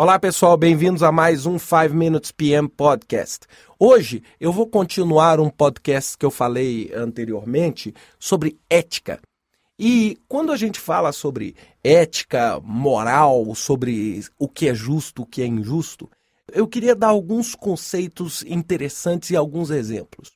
Olá pessoal, bem-vindos a mais um 5 Minutes PM Podcast. Hoje eu vou continuar um podcast que eu falei anteriormente sobre ética. E quando a gente fala sobre ética, moral, sobre o que é justo, o que é injusto, eu queria dar alguns conceitos interessantes e alguns exemplos.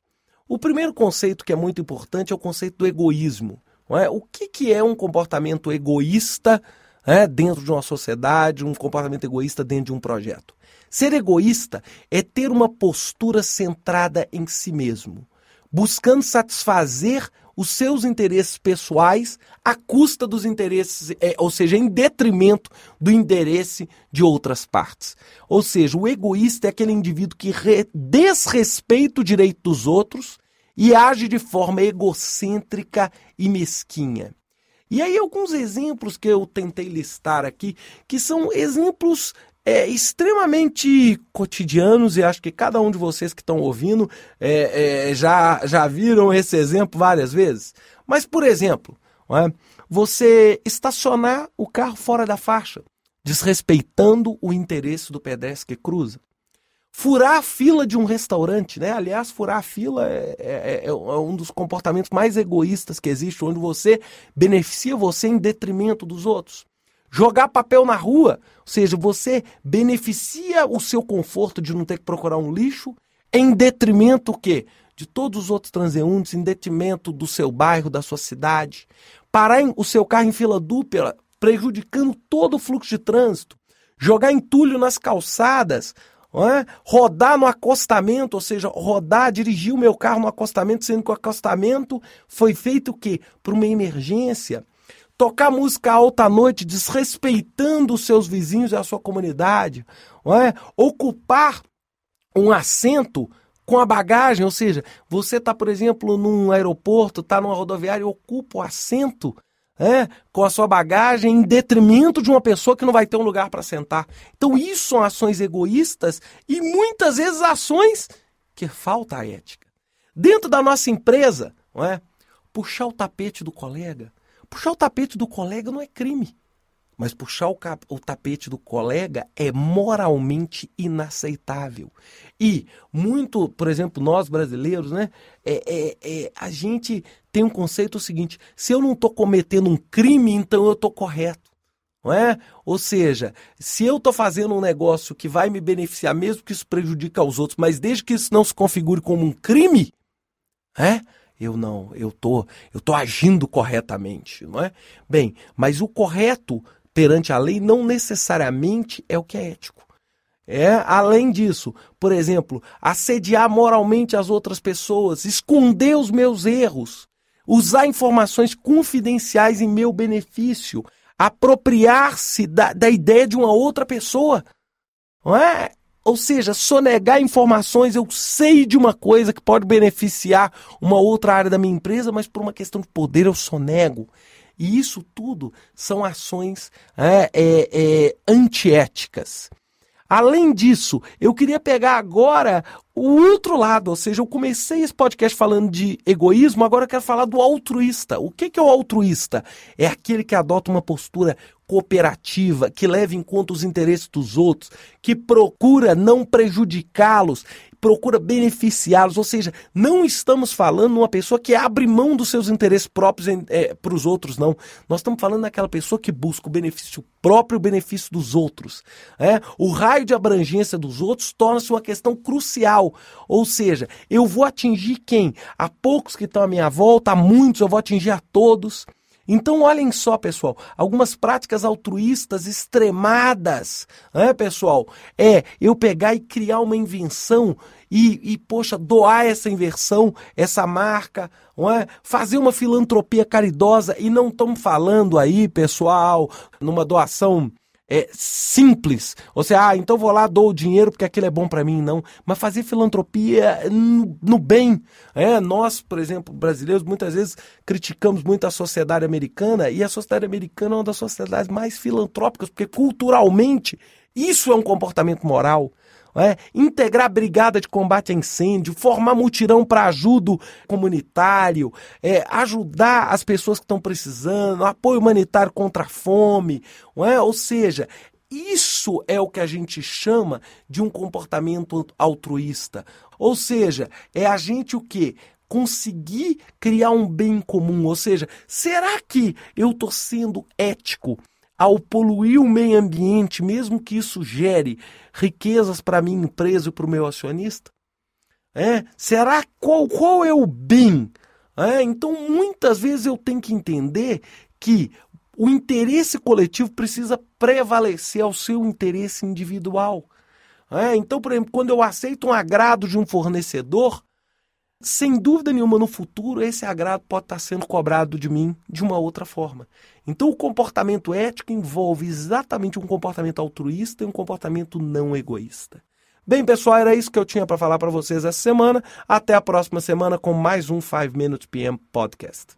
O primeiro conceito que é muito importante é o conceito do egoísmo. É? O que, que é um comportamento egoísta? É, dentro de uma sociedade, um comportamento egoísta dentro de um projeto. Ser egoísta é ter uma postura centrada em si mesmo, buscando satisfazer os seus interesses pessoais à custa dos interesses, é, ou seja, em detrimento do interesse de outras partes. Ou seja, o egoísta é aquele indivíduo que desrespeita o direito dos outros e age de forma egocêntrica e mesquinha. E aí, alguns exemplos que eu tentei listar aqui, que são exemplos é, extremamente cotidianos, e acho que cada um de vocês que estão ouvindo é, é, já, já viram esse exemplo várias vezes. Mas, por exemplo, é, você estacionar o carro fora da faixa, desrespeitando o interesse do pedestre que cruza. Furar a fila de um restaurante, né? Aliás, furar a fila é, é, é, é, um dos comportamentos mais egoístas que existe, onde você beneficia você em detrimento dos outros. Jogar papel na rua, ou seja, você beneficia o seu conforto de não ter que procurar um lixo em detrimento o quê? De todos os outros transeuntes, em detrimento do seu bairro, da sua cidade. Parar o seu carro em fila dupla, prejudicando todo o fluxo de trânsito. Jogar entulho nas calçadas, é? rodar no acostamento, ou seja, rodar, dirigir o meu carro no acostamento, sendo que o acostamento foi feito o quê? Para uma emergência. Tocar música alta à noite, desrespeitando os seus vizinhos e a sua comunidade. É? Ocupar um assento com a bagagem, ou seja, você está, por exemplo, num aeroporto, está numa rodoviária ocupa o assento é, com a sua bagagem em detrimento de uma pessoa que não vai ter um lugar para sentar. Então, isso são ações egoístas e muitas vezes ações que falta a ética. Dentro da nossa empresa, não é? puxar o tapete do colega. Puxar o tapete do colega não é crime. Mas puxar o, o, tapete do colega é moralmente inaceitável. E muito, por exemplo, nós brasileiros, né? É, é, é, a gente tem um conceito seguinte: se eu não estou cometendo um crime, então eu estou correto. Não é? Ou seja, se eu estou fazendo um negócio que vai me beneficiar, mesmo que isso prejudique aos outros, mas desde que isso não se configure como um crime, é? eu não, eu tô, eu tô agindo corretamente, não é? Bem, mas o correto perante a lei não necessariamente é o que é ético. É, além disso, por exemplo, assediar moralmente as outras pessoas, esconder os meus erros, usar informações confidenciais em meu benefício, apropriar-se da, da ideia de uma outra pessoa. Não é? Ou seja, sonegar informações, eu sei de uma coisa que pode beneficiar uma outra área da minha empresa, mas por uma questão de poder eu sonego. E isso tudo são ações é, é, é, antiéticas. Além disso, eu queria pegar agora o outro lado, ou seja, eu comecei esse podcast falando de egoísmo, agora eu quero falar do altruísta. O que, é o altruísta? É aquele que adota uma postura cooperativa, que leva em conta os interesses dos outros, que procura não prejudicá-los procura beneficiá-los, ou seja, não estamos falando uma pessoa que abre mão dos seus interesses próprios é, para os outros, não. Nós estamos falando daquela pessoa que busca o benefício próprio o benefício dos outros. É? O raio de abrangência dos outros torna-se uma questão crucial, ou seja, eu vou atingir quem? A poucos que estão à minha volta, a muitos, eu vou atingir a todos. Então, olhem só, pessoal, algumas práticas altruístas extremadas, né, pessoal? É eu pegar e criar uma invenção e, e poxa, doar essa inversão, essa marca, é? fazer uma filantropia caridosa. E não estamos falando aí, pessoal, numa doação é, simples. Você, ah, então vou lá, dou o dinheiro porque aquilo é bom para mim, não. Mas fazer filantropia no, no, bem. É, nós, por exemplo, brasileiros, muitas vezes criticamos muito a sociedade americana e a sociedade americana é uma das sociedades mais filantrópicas, porque culturalmente isso é um comportamento moral é? integrar brigada de combate a incêndio, formar mutirão para ajuda comunitário, é, ajudar as pessoas que estão precisando, apoio humanitário contra a fome, é? ou seja, isso é o que a gente chama de um comportamento altruísta. Ou seja, é a gente o quê? Conseguir criar um bem comum. Ou seja, será que eu estou sendo ético ao poluir o meio ambiente, mesmo que isso gere riquezas para a minha empresa e para o meu acionista? É? Será qual, qual é o bem? É? Então, muitas vezes eu tenho que entender que o interesse coletivo precisa prevalecer ao seu interesse individual. É? Então, por exemplo, quando eu aceito um agrado de um fornecedor, sem dúvida nenhuma, no futuro, esse agrado pode estar sendo cobrado de mim de uma outra forma. Então, o comportamento ético envolve exatamente um comportamento altruísta e um comportamento não egoísta. Bem, pessoal, era isso que eu tinha para falar para vocês essa semana. Até a próxima semana com mais um 5 Minutes PM Podcast.